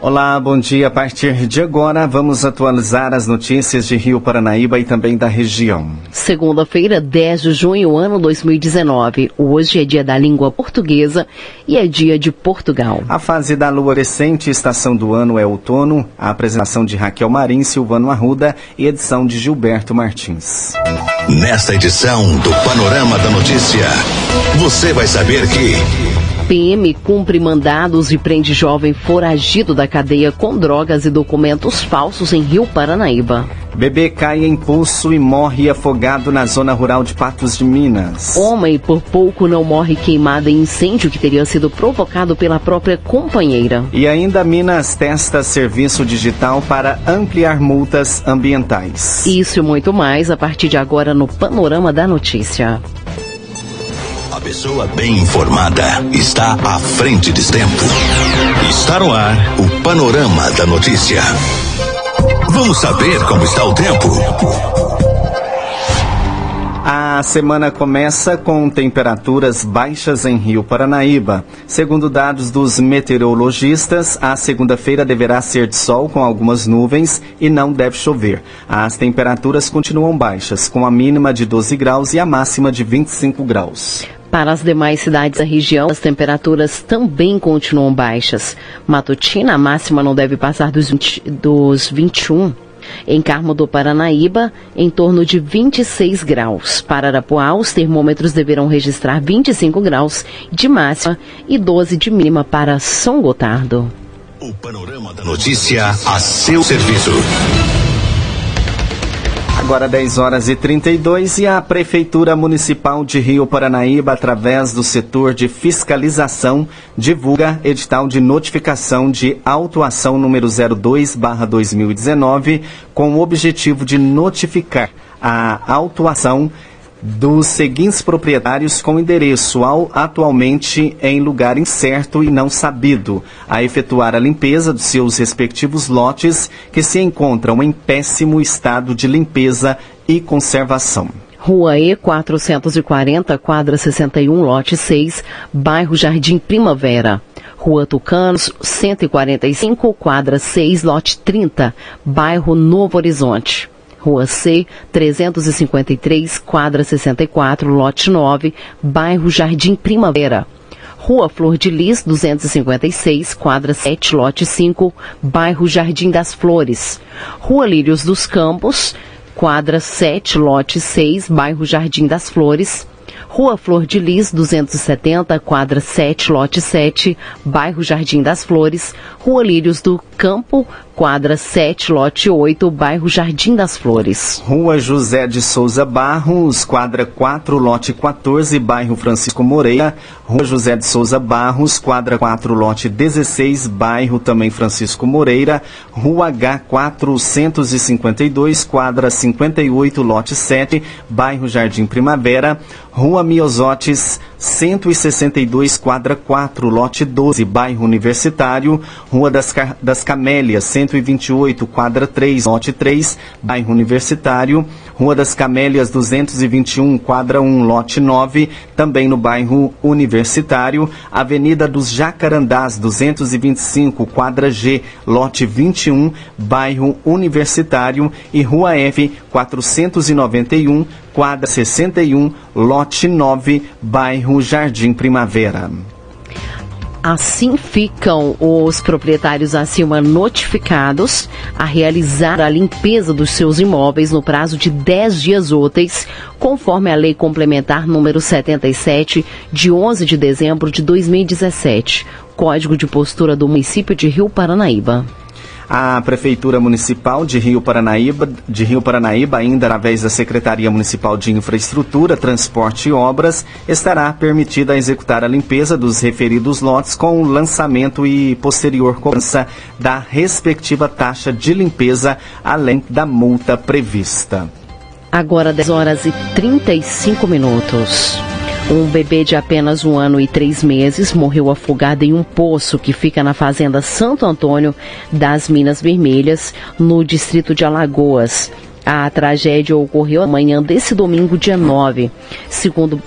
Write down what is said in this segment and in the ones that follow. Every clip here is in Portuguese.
Olá, bom dia. A partir de agora, vamos atualizar as notícias de Rio Paranaíba e também da região. Segunda-feira, 10 de junho, ano 2019. Hoje é dia da língua portuguesa e é dia de Portugal. A fase da lua crescente, estação do ano é outono. A apresentação de Raquel Marim, Silvano Arruda e edição de Gilberto Martins. Nesta edição do Panorama da Notícia, você vai saber que. PM cumpre mandados e prende jovem foragido da cadeia com drogas e documentos falsos em Rio Paranaíba. Bebê cai em pulso e morre afogado na zona rural de Patos de Minas. Homem por pouco não morre queimado em incêndio que teria sido provocado pela própria companheira. E ainda Minas testa serviço digital para ampliar multas ambientais. Isso e muito mais a partir de agora no Panorama da Notícia. A pessoa bem informada está à frente de tempo. Está no ar o Panorama da Notícia. Vamos saber como está o tempo. A semana começa com temperaturas baixas em Rio Paranaíba. Segundo dados dos meteorologistas, a segunda-feira deverá ser de sol com algumas nuvens e não deve chover. As temperaturas continuam baixas, com a mínima de 12 graus e a máxima de 25 graus. Para as demais cidades da região, as temperaturas também continuam baixas. Matutina, a máxima não deve passar dos, 20, dos 21. Em Carmo do Paranaíba, em torno de 26 graus. Para Arapuá, os termômetros deverão registrar 25 graus de máxima e 12 de mínima para São Gotardo. O panorama da notícia a seu serviço. Agora 10 horas e 32 e a Prefeitura Municipal de Rio Paranaíba, através do setor de fiscalização, divulga edital de notificação de autuação número 02/2019 com o objetivo de notificar a autuação dos seguintes proprietários com endereço ao, atualmente em lugar incerto e não sabido, a efetuar a limpeza dos seus respectivos lotes que se encontram em péssimo estado de limpeza e conservação. Rua E 440, quadra 61, lote 6, bairro Jardim Primavera. Rua Tucanos, 145, quadra 6, lote 30, bairro Novo Horizonte. Rua C, 353, quadra 64, lote 9, bairro Jardim Primavera. Rua Flor de Lis, 256, quadra 7, lote 5, bairro Jardim das Flores. Rua Lírios dos Campos, quadra 7, lote 6, bairro Jardim das Flores. Rua Flor de Lis, 270, quadra 7, lote 7, bairro Jardim das Flores. Rua Lírios do Campo, quadra 7, lote 8, bairro Jardim das Flores. Rua José de Souza Barros, quadra 4, lote 14, bairro Francisco Moreira. Rua José de Souza Barros, quadra 4, lote 16, bairro também Francisco Moreira. Rua H 452, quadra 58, lote 7, bairro Jardim Primavera. Rua Miosotes 162, quadra 4, lote 12, bairro Universitário. Rua das, das Camélias 128, quadra 3, lote 3, bairro Universitário. Rua das Camélias 221, quadra 1, lote 9, também no bairro Universitário. Avenida dos Jacarandás 225, quadra G, lote 21, bairro Universitário. E Rua F 491, quadra 61, lote 9, bairro Jardim Primavera. Assim ficam os proprietários acima notificados a realizar a limpeza dos seus imóveis no prazo de 10 dias úteis, conforme a Lei Complementar número 77, de 11 de dezembro de 2017, Código de Postura do Município de Rio Paranaíba. A Prefeitura Municipal de Rio Paranaíba, de Rio Paranaíba, ainda através da Secretaria Municipal de Infraestrutura, Transporte e Obras, estará permitida a executar a limpeza dos referidos lotes com o lançamento e posterior cobrança da respectiva taxa de limpeza, além da multa prevista. Agora 10 horas e 35 minutos. Um bebê de apenas um ano e três meses morreu afogado em um poço que fica na fazenda Santo Antônio das Minas Vermelhas, no distrito de Alagoas. A tragédia ocorreu amanhã desse domingo, dia 9. Segundo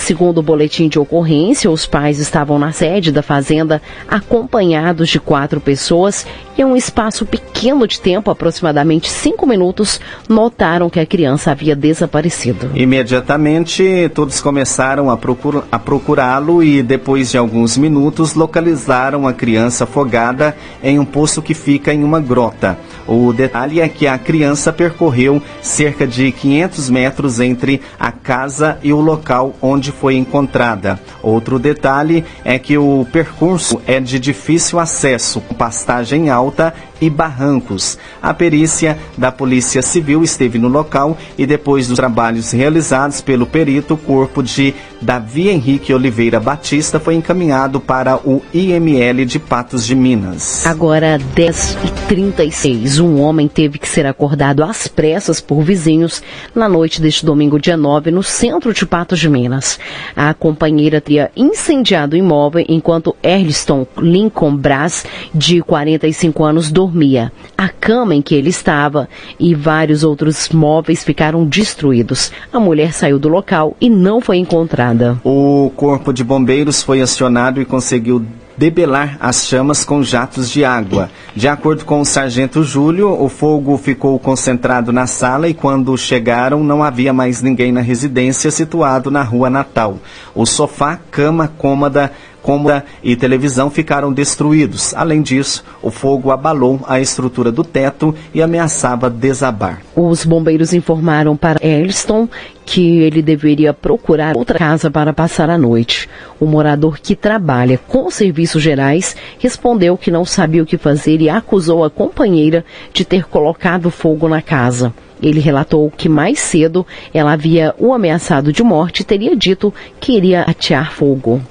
Segundo o boletim de ocorrência, os pais estavam na sede da fazenda acompanhados de quatro pessoas e, em um espaço pequeno de tempo, aproximadamente cinco minutos, notaram que a criança havia desaparecido. Imediatamente, todos começaram a, procur a procurá-lo e, depois de alguns minutos, localizaram a criança afogada em um poço que fica em uma grota. O detalhe é que a criança percorreu cerca de 500 metros entre a casa e o local onde foi encontrada. Outro detalhe é que o percurso é de difícil acesso, pastagem alta e barrancos. A perícia da Polícia Civil esteve no local e depois dos trabalhos realizados pelo perito, o corpo de Davi Henrique Oliveira Batista foi encaminhado para o IML de Patos de Minas. Agora 10h36, um homem teve que ser acordado às pressas por vizinhos na noite deste domingo, dia 9, no centro de Patos de Minas. A companheira teria incendiado o imóvel enquanto Erliston Lincoln Brás, de 45 anos, dormia dormia. A cama em que ele estava e vários outros móveis ficaram destruídos. A mulher saiu do local e não foi encontrada. O corpo de bombeiros foi acionado e conseguiu debelar as chamas com jatos de água. De acordo com o sargento Júlio, o fogo ficou concentrado na sala e quando chegaram não havia mais ninguém na residência situado na rua Natal. O sofá, cama, cômoda, cômoda e televisão ficaram destruídos. Além disso, o fogo abalou a estrutura do teto e ameaçava desabar. Os bombeiros informaram para Elston que ele deveria procurar outra casa para passar a noite. O morador que trabalha com serviços gerais respondeu que não sabia o que fazer e acusou a companheira de ter colocado fogo na casa. Ele relatou que mais cedo ela havia o ameaçado de morte e teria dito que iria atear fogo.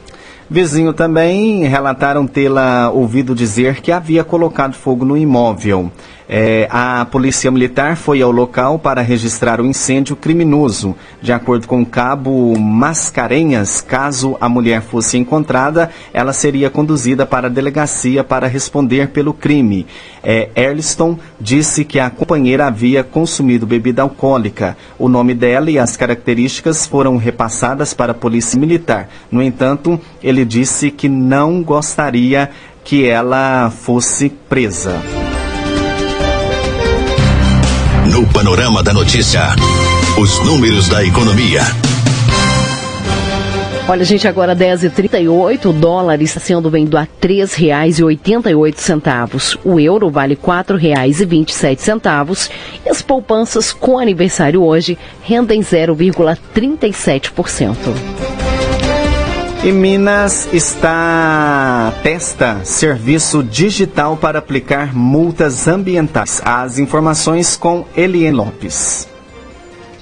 Vizinho também relataram tê-la ouvido dizer que havia colocado fogo no imóvel. É, a polícia militar foi ao local para registrar o incêndio criminoso. De acordo com o cabo Mascarenhas, caso a mulher fosse encontrada, ela seria conduzida para a delegacia para responder pelo crime. É, Erliston disse que a companheira havia consumido bebida alcoólica. O nome dela e as características foram repassadas para a polícia militar. No entanto, ele disse que não gostaria que ela fosse presa. No Panorama da Notícia, os números da economia. Olha, gente, agora 10h38, o dólar está sendo vendido a R$ 3,88. O euro vale R$ 4,27. E as poupanças com aniversário hoje rendem 0,37%. E Minas está testa serviço digital para aplicar multas ambientais. As informações com Eliane Lopes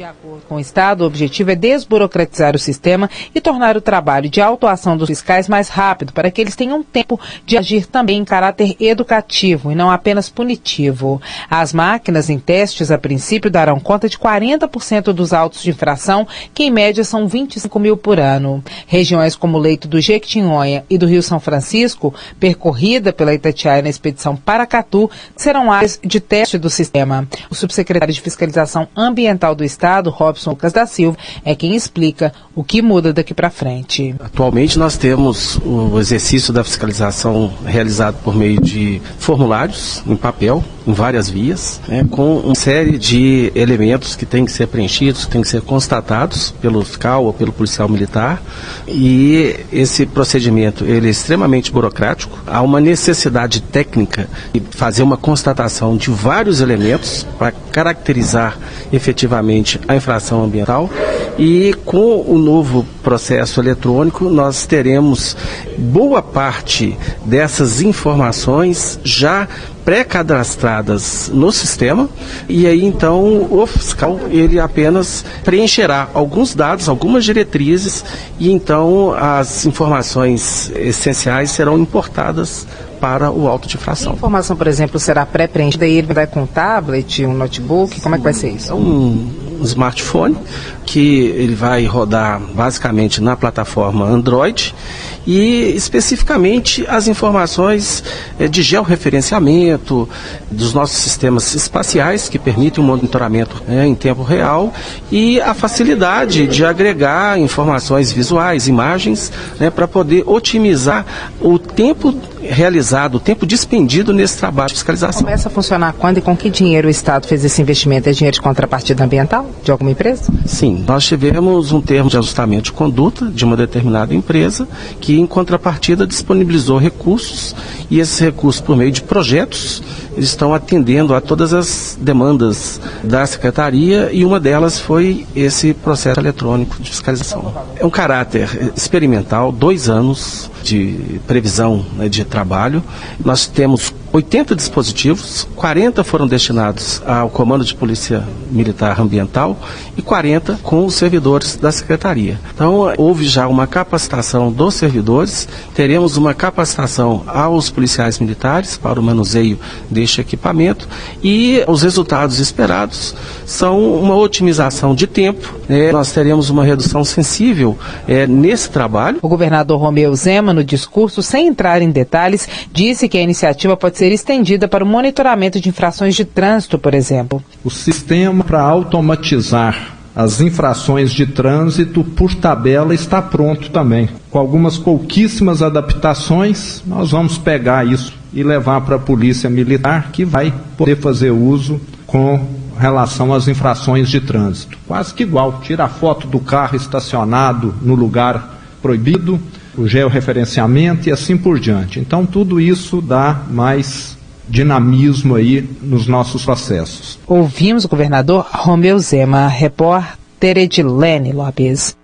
acordo com o Estado, o objetivo é desburocratizar o sistema e tornar o trabalho de autuação dos fiscais mais rápido, para que eles tenham tempo de agir também em caráter educativo e não apenas punitivo. As máquinas em testes, a princípio, darão conta de 40% dos autos de infração, que em média são 25 mil por ano. Regiões como o leito do Jequitinhonha e do Rio São Francisco, percorrida pela Itatiaia na expedição Paracatu, serão áreas de teste do sistema. O subsecretário de Fiscalização Ambiental do Estado, Robson Lucas da Silva, é quem explica o que muda daqui para frente. Atualmente nós temos o exercício da fiscalização realizado por meio de formulários em papel, em várias vias, né, com uma série de elementos que têm que ser preenchidos, que têm que ser constatados pelo fiscal ou pelo policial militar. E esse procedimento ele é extremamente burocrático. Há uma necessidade técnica de fazer uma constatação de vários elementos para caracterizar efetivamente a infração ambiental. E com o novo processo eletrônico, nós teremos boa parte dessas informações já pré-cadastradas no sistema e aí então o fiscal ele apenas preencherá alguns dados, algumas diretrizes e então as informações essenciais serão importadas para o auto de infração. A informação, por exemplo, será pré-preenchida e ele vai com um tablet, um notebook, como é que vai ser isso? Um smartphone que ele vai rodar basicamente na plataforma Android e especificamente as informações eh, de georreferenciamento dos nossos sistemas espaciais que permitem o monitoramento né, em tempo real e a facilidade de agregar informações visuais, imagens, né, para poder otimizar o tempo realizado, o tempo dispendido nesse trabalho de fiscalização. Começa a funcionar quando e com que dinheiro o Estado fez esse investimento? É dinheiro de contrapartida ambiental de alguma empresa? Sim, nós tivemos um termo de ajustamento de conduta de uma determinada empresa que, em contrapartida, disponibilizou recursos e esses recursos, por meio de projetos, estão atendendo a todas as demandas da Secretaria e uma delas foi esse processo eletrônico de fiscalização. É um caráter experimental, dois anos de previsão né, de trabalho. Nós temos 80 dispositivos, 40 foram destinados ao Comando de Polícia Militar Ambiental e 40 com os servidores da Secretaria. Então, houve já uma capacitação dos servidores, teremos uma capacitação aos policiais militares para o manuseio deste equipamento e os resultados esperados são uma otimização de tempo. Né? Nós teremos uma redução sensível é, nesse trabalho. O governador Romeu Zema, no discurso, sem entrar em detalhes, disse que a iniciativa pode ser estendida para o monitoramento de infrações de trânsito, por exemplo. O sistema para automatizar as infrações de trânsito por tabela está pronto também. Com algumas pouquíssimas adaptações, nós vamos pegar isso e levar para a Polícia Militar, que vai poder fazer uso com relação às infrações de trânsito. Quase que igual, tira a foto do carro estacionado no lugar proibido, o georreferenciamento e assim por diante. Então, tudo isso dá mais dinamismo aí nos nossos processos. Ouvimos o governador Romeu Zema, repórter Edilene Lopes.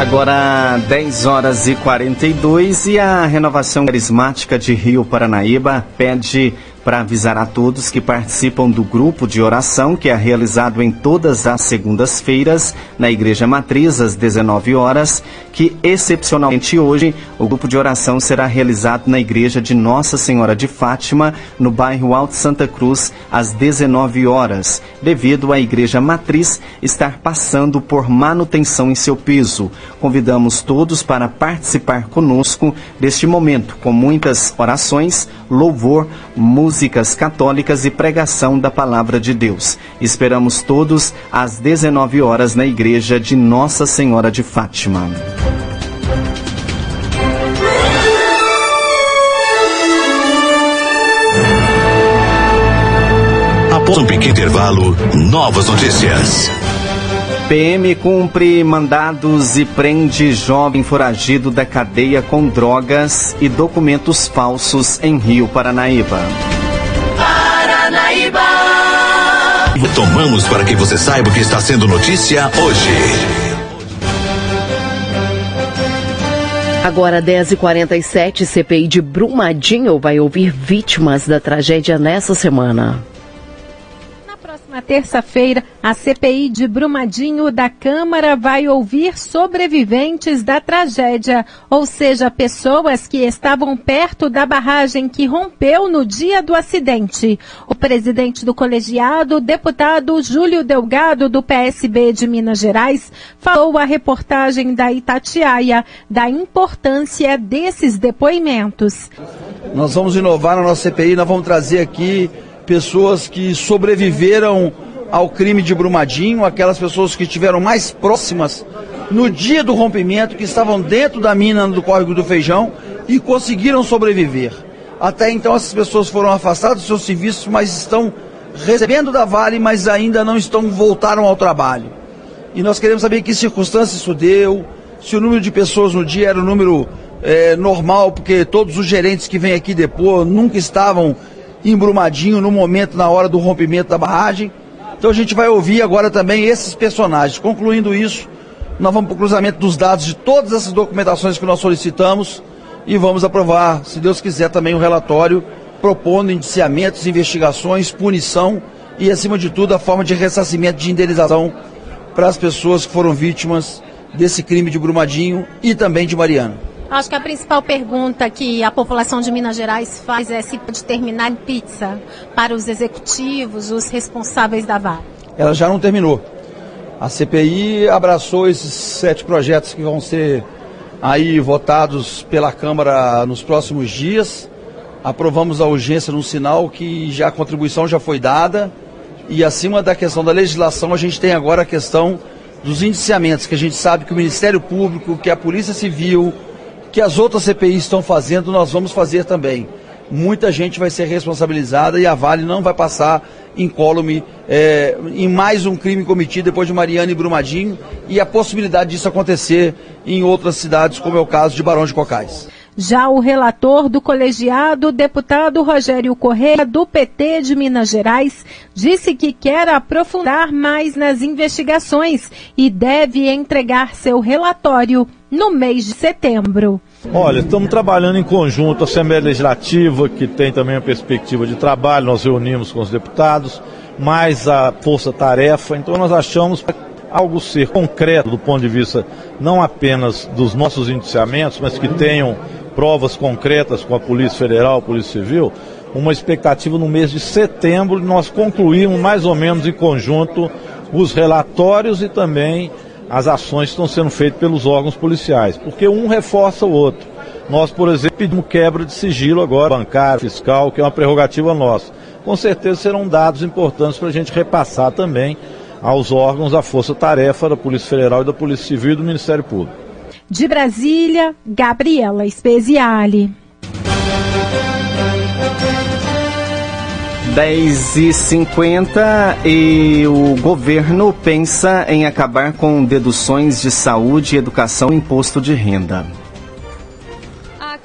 Agora 10 horas e 42 e a renovação carismática de Rio Paranaíba pede para avisar a todos que participam do grupo de oração que é realizado em todas as segundas-feiras na Igreja Matriz às 19 horas, que excepcionalmente hoje o grupo de oração será realizado na Igreja de Nossa Senhora de Fátima, no bairro Alto Santa Cruz, às 19 horas, devido à Igreja Matriz estar passando por manutenção em seu piso. Convidamos todos para participar conosco deste momento com muitas orações, louvor, música músicas católicas e pregação da palavra de Deus. Esperamos todos às 19 horas na igreja de Nossa Senhora de Fátima. Após um pequeno intervalo, novas notícias. PM cumpre mandados e prende jovem foragido da cadeia com drogas e documentos falsos em Rio Paranaíba. Paranaíba! Retomamos para que você saiba o que está sendo notícia hoje. Agora 10h47, CPI de Brumadinho vai ouvir vítimas da tragédia nessa semana próxima terça-feira, a CPI de Brumadinho da Câmara vai ouvir sobreviventes da tragédia, ou seja, pessoas que estavam perto da barragem que rompeu no dia do acidente. O presidente do colegiado, deputado Júlio Delgado, do PSB de Minas Gerais, falou à reportagem da Itatiaia da importância desses depoimentos. Nós vamos inovar na nossa CPI, nós vamos trazer aqui pessoas que sobreviveram ao crime de Brumadinho, aquelas pessoas que estiveram mais próximas no dia do rompimento, que estavam dentro da mina do córrego do Feijão e conseguiram sobreviver. Até então essas pessoas foram afastadas dos seus serviços, mas estão recebendo da Vale, mas ainda não estão voltaram ao trabalho. E nós queremos saber que circunstâncias isso deu, se o número de pessoas no dia era o número é, normal, porque todos os gerentes que vêm aqui depois nunca estavam em Brumadinho no momento, na hora do rompimento da barragem. Então a gente vai ouvir agora também esses personagens. Concluindo isso, nós vamos para o cruzamento dos dados de todas essas documentações que nós solicitamos e vamos aprovar, se Deus quiser, também o um relatório propondo indiciamentos, investigações, punição e, acima de tudo, a forma de ressarcimento de indenização para as pessoas que foram vítimas desse crime de Brumadinho e também de Mariana. Acho que a principal pergunta que a população de Minas Gerais faz é se pode terminar em pizza para os executivos, os responsáveis da Vale. ela já não terminou. A CPI abraçou esses sete projetos que vão ser aí votados pela Câmara nos próximos dias. Aprovamos a urgência no sinal que já a contribuição já foi dada. E acima da questão da legislação, a gente tem agora a questão dos indiciamentos, que a gente sabe que o Ministério Público, que a Polícia Civil, que as outras CPIs estão fazendo, nós vamos fazer também. Muita gente vai ser responsabilizada e a Vale não vai passar incólume é, em mais um crime cometido depois de Mariana e Brumadinho e a possibilidade disso acontecer em outras cidades, como é o caso de Barão de Cocais. Já o relator do colegiado, deputado Rogério Correia, do PT de Minas Gerais, disse que quer aprofundar mais nas investigações e deve entregar seu relatório no mês de setembro. Olha, estamos trabalhando em conjunto, a Assembleia Legislativa, que tem também a perspectiva de trabalho, nós reunimos com os deputados, mais a Força Tarefa, então nós achamos algo ser concreto do ponto de vista não apenas dos nossos indiciamentos, mas que tenham provas concretas com a Polícia Federal, Polícia Civil, uma expectativa no mês de setembro de nós concluirmos mais ou menos em conjunto os relatórios e também as ações que estão sendo feitas pelos órgãos policiais, porque um reforça o outro. Nós, por exemplo, pedimos quebra de sigilo agora, bancário, fiscal, que é uma prerrogativa nossa. Com certeza serão dados importantes para a gente repassar também aos órgãos da Força Tarefa da Polícia Federal e da Polícia Civil e do Ministério Público. De Brasília, Gabriela Speziale. 10 e 50 e o governo pensa em acabar com deduções de saúde, educação e imposto de renda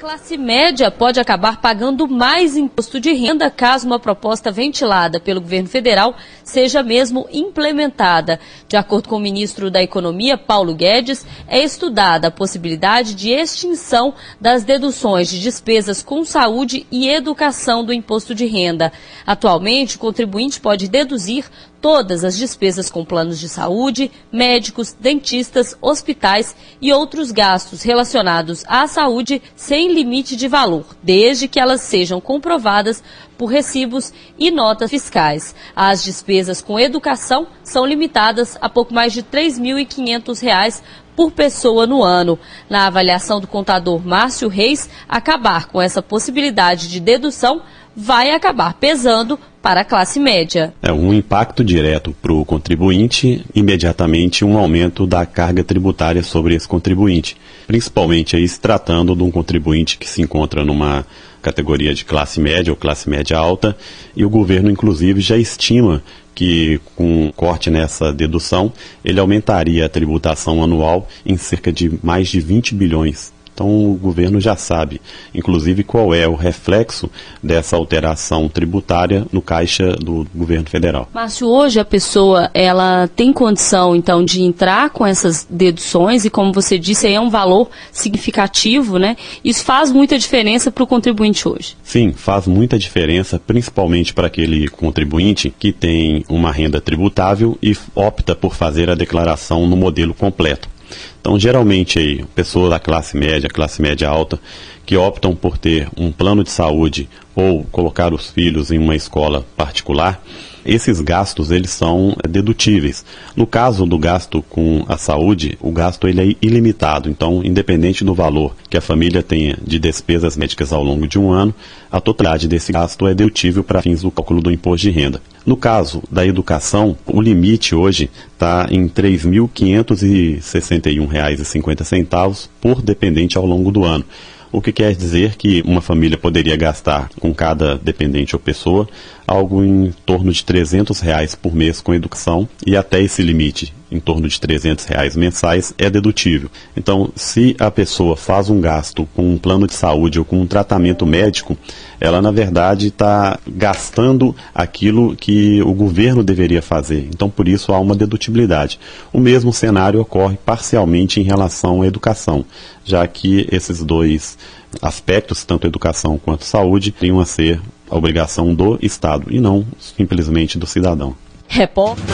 classe média pode acabar pagando mais imposto de renda caso uma proposta ventilada pelo governo federal seja mesmo implementada. De acordo com o ministro da Economia, Paulo Guedes, é estudada a possibilidade de extinção das deduções de despesas com saúde e educação do imposto de renda. Atualmente, o contribuinte pode deduzir todas as despesas com planos de saúde, médicos, dentistas, hospitais e outros gastos relacionados à saúde sem limite de valor, desde que elas sejam comprovadas por recibos e notas fiscais. As despesas com educação são limitadas a pouco mais de R$ 3.500 por pessoa no ano. Na avaliação do contador Márcio Reis, acabar com essa possibilidade de dedução vai acabar pesando para a classe média. É um impacto direto para o contribuinte, imediatamente um aumento da carga tributária sobre esse contribuinte, principalmente aí se tratando de um contribuinte que se encontra numa categoria de classe média ou classe média alta, e o governo inclusive já estima que com corte nessa dedução, ele aumentaria a tributação anual em cerca de mais de 20 bilhões então o governo já sabe, inclusive, qual é o reflexo dessa alteração tributária no caixa do governo federal. Márcio, hoje a pessoa ela tem condição então de entrar com essas deduções e como você disse, é um valor significativo, né? Isso faz muita diferença para o contribuinte hoje. Sim, faz muita diferença, principalmente para aquele contribuinte que tem uma renda tributável e opta por fazer a declaração no modelo completo. Então, geralmente, aí, pessoas da classe média, classe média alta, que optam por ter um plano de saúde ou colocar os filhos em uma escola particular, esses gastos eles são dedutíveis. No caso do gasto com a saúde, o gasto ele é ilimitado. Então, independente do valor que a família tenha de despesas médicas ao longo de um ano, a totalidade desse gasto é dedutível para fins do cálculo do imposto de renda. No caso da educação, o limite hoje está em R$ 3.561,50 por dependente ao longo do ano o que quer dizer que uma família poderia gastar com cada dependente ou pessoa algo em torno de 300 reais por mês com educação e até esse limite, em torno de 300 reais mensais, é dedutível. Então, se a pessoa faz um gasto com um plano de saúde ou com um tratamento médico, ela na verdade está gastando aquilo que o governo deveria fazer. Então, por isso há uma dedutibilidade. O mesmo cenário ocorre parcialmente em relação à educação, já que esses dois aspectos, tanto educação quanto saúde, teriam a ser a obrigação do Estado e não simplesmente do cidadão. Repórter.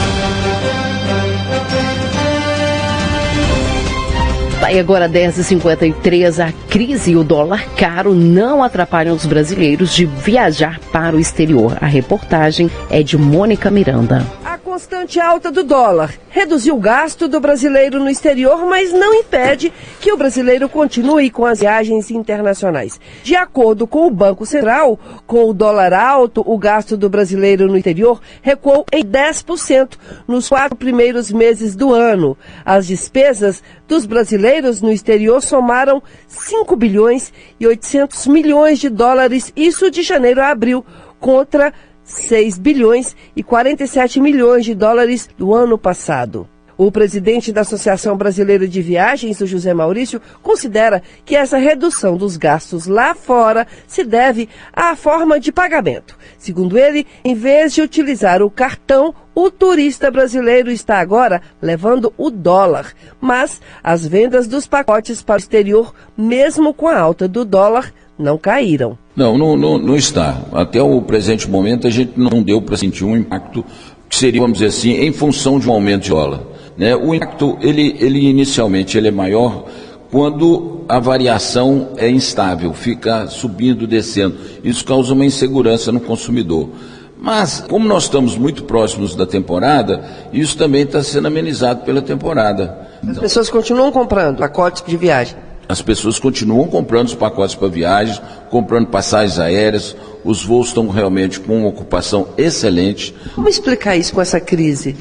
Aí agora 10h53, a crise e o dólar caro não atrapalham os brasileiros de viajar para o exterior. A reportagem é de Mônica Miranda. Constante alta do dólar reduziu o gasto do brasileiro no exterior, mas não impede que o brasileiro continue com as viagens internacionais. De acordo com o Banco Central, com o dólar alto, o gasto do brasileiro no exterior recuou em 10% nos quatro primeiros meses do ano. As despesas dos brasileiros no exterior somaram 5 bilhões e 800 milhões de dólares, isso de janeiro a abril, contra 6 bilhões e 47 milhões de dólares do ano passado. O presidente da Associação Brasileira de Viagens, o José Maurício, considera que essa redução dos gastos lá fora se deve à forma de pagamento. Segundo ele, em vez de utilizar o cartão, o turista brasileiro está agora levando o dólar. Mas as vendas dos pacotes para o exterior, mesmo com a alta do dólar, não caíram. Não, não, não, não está. Até o presente momento a gente não deu para sentir um impacto que seria, vamos dizer assim, em função de um aumento de dólar. Né? O impacto, ele, ele inicialmente ele é maior quando a variação é instável, fica subindo, descendo. Isso causa uma insegurança no consumidor. Mas, como nós estamos muito próximos da temporada, isso também está sendo amenizado pela temporada. As então, pessoas continuam comprando pacotes de viagem. As pessoas continuam comprando os pacotes para viagens, comprando passagens aéreas, os voos estão realmente com uma ocupação excelente. Como explicar isso com essa crise?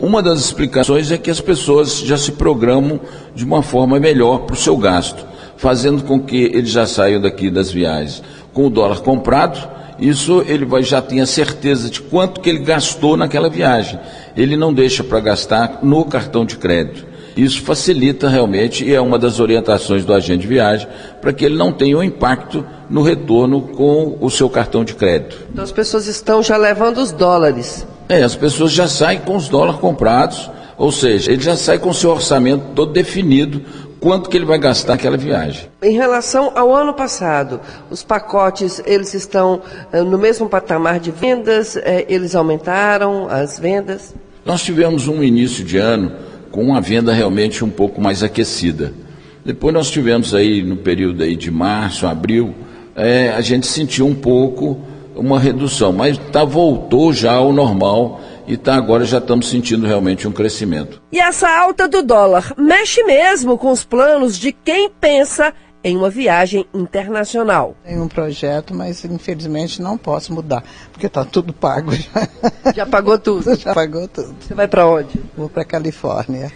Uma das explicações é que as pessoas já se programam de uma forma melhor para o seu gasto, fazendo com que eles já saiam daqui das viagens com o dólar comprado. Isso ele vai, já tem a certeza de quanto que ele gastou naquela viagem. Ele não deixa para gastar no cartão de crédito. Isso facilita realmente e é uma das orientações do agente de viagem para que ele não tenha um impacto no retorno com o seu cartão de crédito. Então as pessoas estão já levando os dólares. É, as pessoas já saem com os dólares comprados, ou seja, ele já sai com o seu orçamento todo definido, quanto que ele vai gastar naquela viagem. Em relação ao ano passado, os pacotes, eles estão uh, no mesmo patamar de vendas? Uh, eles aumentaram as vendas? Nós tivemos um início de ano com uma venda realmente um pouco mais aquecida. Depois nós tivemos aí no período aí de março, abril, é, a gente sentiu um pouco uma redução, mas tá, voltou já ao normal e tá, agora já estamos sentindo realmente um crescimento. E essa alta do dólar mexe mesmo com os planos de quem pensa em uma viagem internacional. Tem um projeto, mas infelizmente não posso mudar, porque está tudo pago já. Já pagou tudo? Já pagou tudo. Você vai para onde? Vou para Califórnia.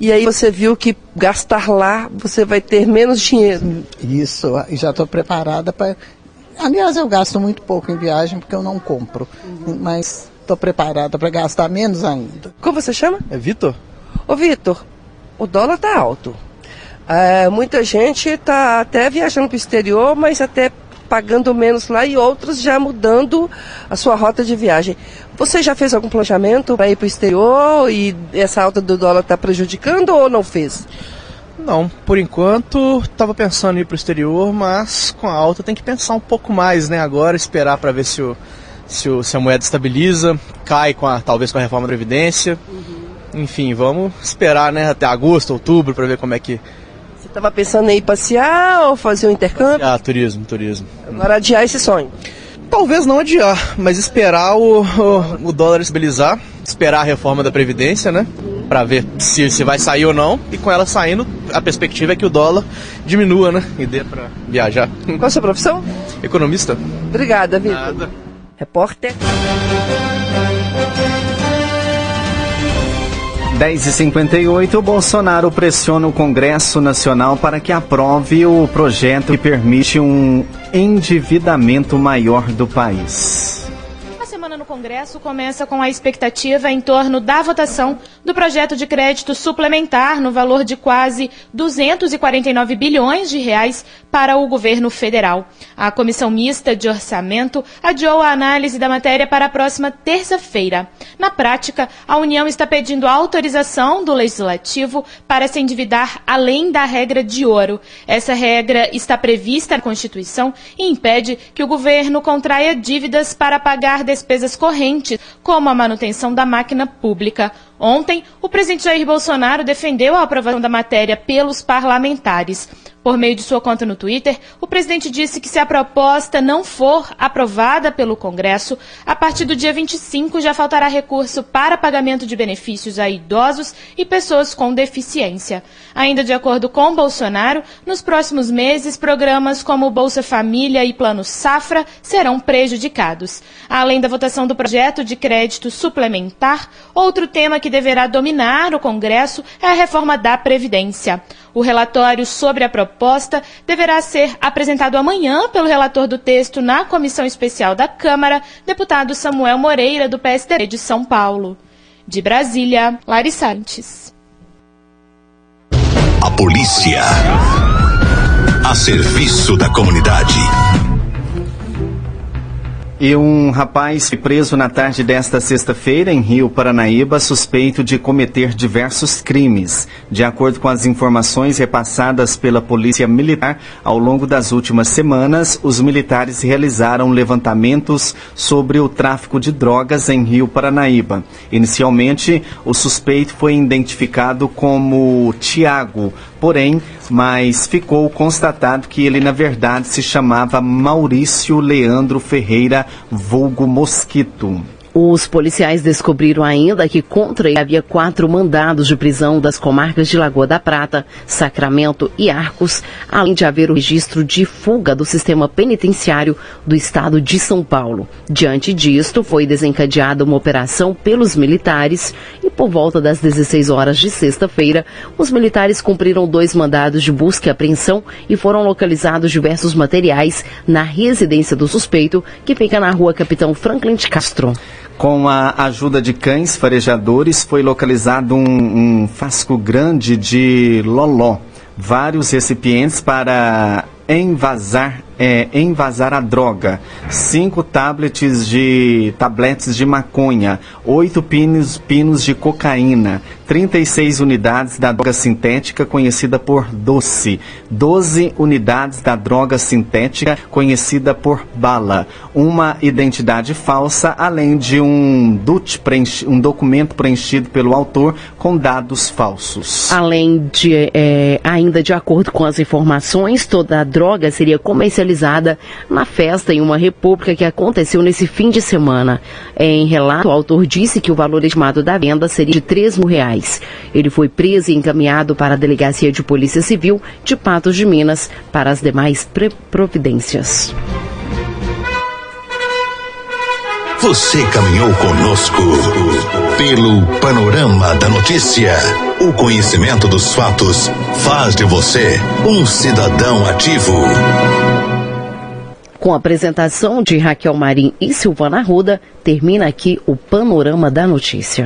E aí você viu que gastar lá você vai ter menos dinheiro. Isso, e já estou preparada para. Aliás, eu gasto muito pouco em viagem porque eu não compro, uhum. mas estou preparada para gastar menos ainda. Como você chama? É Vitor. Ô Vitor, o dólar está alto. É, muita gente está até viajando para o exterior, mas até pagando menos lá e outros já mudando a sua rota de viagem. Você já fez algum planejamento para ir para o exterior e essa alta do dólar está prejudicando ou não fez? Não, por enquanto estava pensando em ir para o exterior, mas com a alta tem que pensar um pouco mais, né? Agora esperar para ver se, o, se, o, se, a moeda estabiliza, cai com a, talvez com a reforma da previdência. Uhum. Enfim, vamos esperar, né? Até agosto, outubro para ver como é que Estava pensando em ir passear ou fazer um intercâmbio? Ah, turismo, turismo. Agora adiar esse sonho. Talvez não adiar, mas esperar o, o, o dólar estabilizar, esperar a reforma da Previdência, né? Para ver se, se vai sair ou não. E com ela saindo, a perspectiva é que o dólar diminua, né? E dê para viajar. Qual a sua profissão? Economista. Obrigada, Vitor. Nada. Repórter. 10h58, Bolsonaro pressiona o Congresso Nacional para que aprove o projeto que permite um endividamento maior do país no Congresso começa com a expectativa em torno da votação do projeto de crédito suplementar no valor de quase 249 bilhões de reais para o governo federal. A Comissão Mista de Orçamento adiou a análise da matéria para a próxima terça-feira. Na prática, a União está pedindo autorização do Legislativo para se endividar além da regra de ouro. Essa regra está prevista na Constituição e impede que o governo contraia dívidas para pagar despesas despesas correntes, como a manutenção da máquina pública. Ontem, o presidente Jair Bolsonaro defendeu a aprovação da matéria pelos parlamentares. Por meio de sua conta no Twitter, o presidente disse que se a proposta não for aprovada pelo Congresso, a partir do dia 25 já faltará recurso para pagamento de benefícios a idosos e pessoas com deficiência. Ainda de acordo com Bolsonaro, nos próximos meses, programas como Bolsa Família e Plano Safra serão prejudicados. Além da votação do projeto de crédito suplementar, outro tema que deverá dominar o Congresso é a reforma da Previdência. O relatório sobre a proposta deverá ser apresentado amanhã pelo relator do texto na comissão especial da Câmara, deputado Samuel Moreira, do PSDB de São Paulo. De Brasília, Lari Santos. A polícia. A serviço da comunidade. E um rapaz foi preso na tarde desta sexta-feira em Rio Paranaíba, suspeito de cometer diversos crimes. De acordo com as informações repassadas pela Polícia Militar, ao longo das últimas semanas, os militares realizaram levantamentos sobre o tráfico de drogas em Rio Paranaíba. Inicialmente, o suspeito foi identificado como Tiago, porém, mas ficou constatado que ele, na verdade, se chamava Maurício Leandro Ferreira, vulgo Mosquito. Os policiais descobriram ainda que contra ele havia quatro mandados de prisão das comarcas de Lagoa da Prata, Sacramento e Arcos, além de haver o registro de fuga do sistema penitenciário do estado de São Paulo. Diante disto, foi desencadeada uma operação pelos militares e por volta das 16 horas de sexta-feira, os militares cumpriram dois mandados de busca e apreensão e foram localizados diversos materiais na residência do suspeito, que fica na rua Capitão Franklin de Castro. Com a ajuda de cães farejadores, foi localizado um, um frasco grande de loló, vários recipientes para envasar, é, envasar a droga, cinco tablets de tabletes de maconha, oito pinos, pinos de cocaína, 36 unidades da droga sintética conhecida por doce, 12 unidades da droga sintética conhecida por bala, uma identidade falsa, além de um, um documento preenchido pelo autor com dados falsos. Além de, é, ainda de acordo com as informações, toda a droga seria comercializada na festa em uma república que aconteceu nesse fim de semana. Em relato, o autor disse que o valor estimado da venda seria de 3 mil reais. Ele foi preso e encaminhado para a Delegacia de Polícia Civil de Patos de Minas para as demais providências. Você caminhou conosco pelo panorama da notícia. O conhecimento dos fatos faz de você um cidadão ativo. Com a apresentação de Raquel Marim e Silvana Ruda, termina aqui o panorama da notícia.